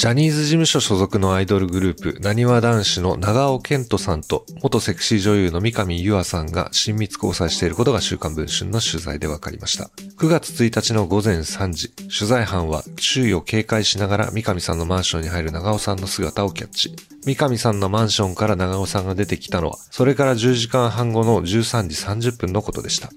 ジャニーズ事務所所属のアイドルグループ、なにわ男子の長尾健人さんと、元セクシー女優の三上優愛さんが親密交際していることが週刊文春の取材で分かりました。9月1日の午前3時、取材班は周囲を警戒しながら三上さんのマンションに入る長尾さんの姿をキャッチ。三上さんのマンションから長尾さんが出てきたのは、それから10時間半後の13時30分のことでした。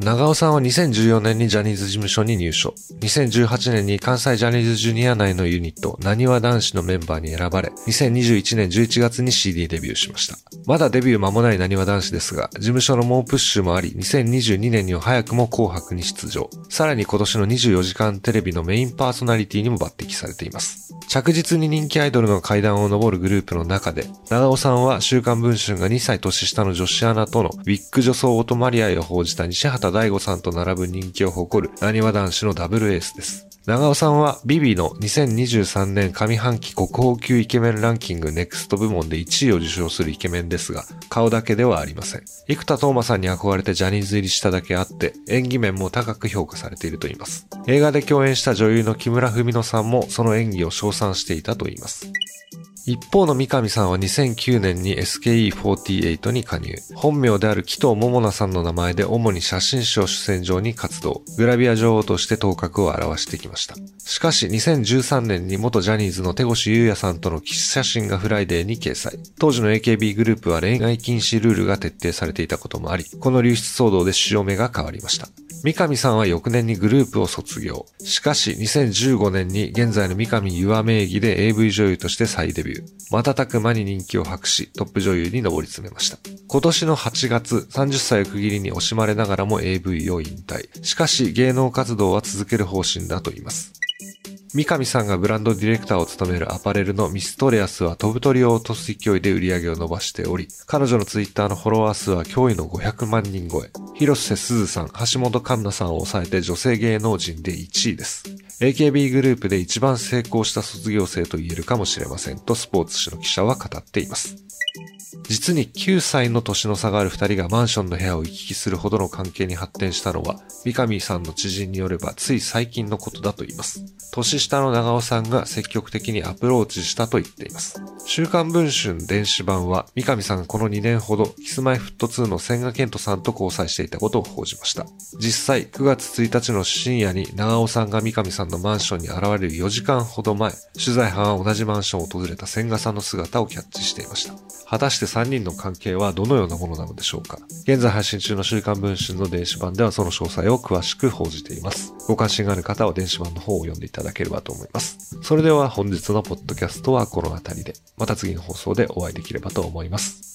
長尾さんは2014年にジャニーズ事務所に入所。2018年に関西ジャニーズジュニア内のユニット、なにわ男子のメンバーに選ばれ、2021年11月に CD デビューしました。まだデビュー間もないなにわ男子ですが、事務所の猛プッシュもあり、2022年には早くも紅白に出場。さらに今年の24時間テレビのメインパーソナリティにも抜擢されています。着実に人気アイドルの階段を上るグループの中で、長尾さんは週刊文春が2歳年下の女子アナとのウィッグ女装オートマリアを報じた西畑大吾さんと並ぶ人気を誇る、なにわ男子のダブルエースです。長尾さんは ViVi の2023年上半期国宝級イケメンランキングネクスト部門で1位を受賞するイケメンですが、顔だけではありません。生田斗真さんに憧れてジャニーズ入りしただけあって、演技面も高く評価されているといいます。映画で共演した女優の木村文乃さんもその演技を称賛していたといいます。一方の三上さんは2009年に SKE48 に加入。本名である紀藤桃奈さんの名前で主に写真集主戦場に活動。グラビア女王として頭角を現してきました。しかし2013年に元ジャニーズの手越優也さんとのキス写真がフライデーに掲載。当時の AKB グループは恋愛禁止ルールが徹底されていたこともあり、この流出騒動で潮目が変わりました。三上さんは翌年にグループを卒業。しかし2015年に現在の三上優愛名義で AV 女優として再デビュー。瞬く間に人気を博し、トップ女優に上り詰めました。今年の8月、30歳を区切りに惜しまれながらも AV を引退。しかし芸能活動は続ける方針だと言います。三上さんがブランドディレクターを務めるアパレルのミストレアスは飛ぶ鳥を落とす勢いで売り上げを伸ばしており、彼女のツイッターのフォロワー数は驚異の500万人超え。広瀬すずさん、橋本環奈さんを抑えて女性芸能人で1位です。AKB グループで一番成功した卒業生と言えるかもしれませんとスポーツ紙の記者は語っています。実に9歳の年の差がある二人がマンションの部屋を行き来するほどの関係に発展したのは、三上さんの知人によればつい最近のことだと言います。年下の長尾さんが積極的にアプローチしたと言っています。週刊文春電子版は、三上さんがこの2年ほど、キスマイフット2の千賀健人さんと交際していたことを報じました。実際、9月1日の深夜に長尾さんが三上さんののマンションに現れる4時間ほど前、取材班は同じマンションを訪れた千賀さんの姿をキャッチしていました。果たして3人の関係はどのようなものなのでしょうか現在配信中の週刊文春の電子版ではその詳細を詳しく報じています。ご関心がある方は電子版の方を読んでいただければと思います。それでは本日のポッドキャストはこの辺りで、また次の放送でお会いできればと思います。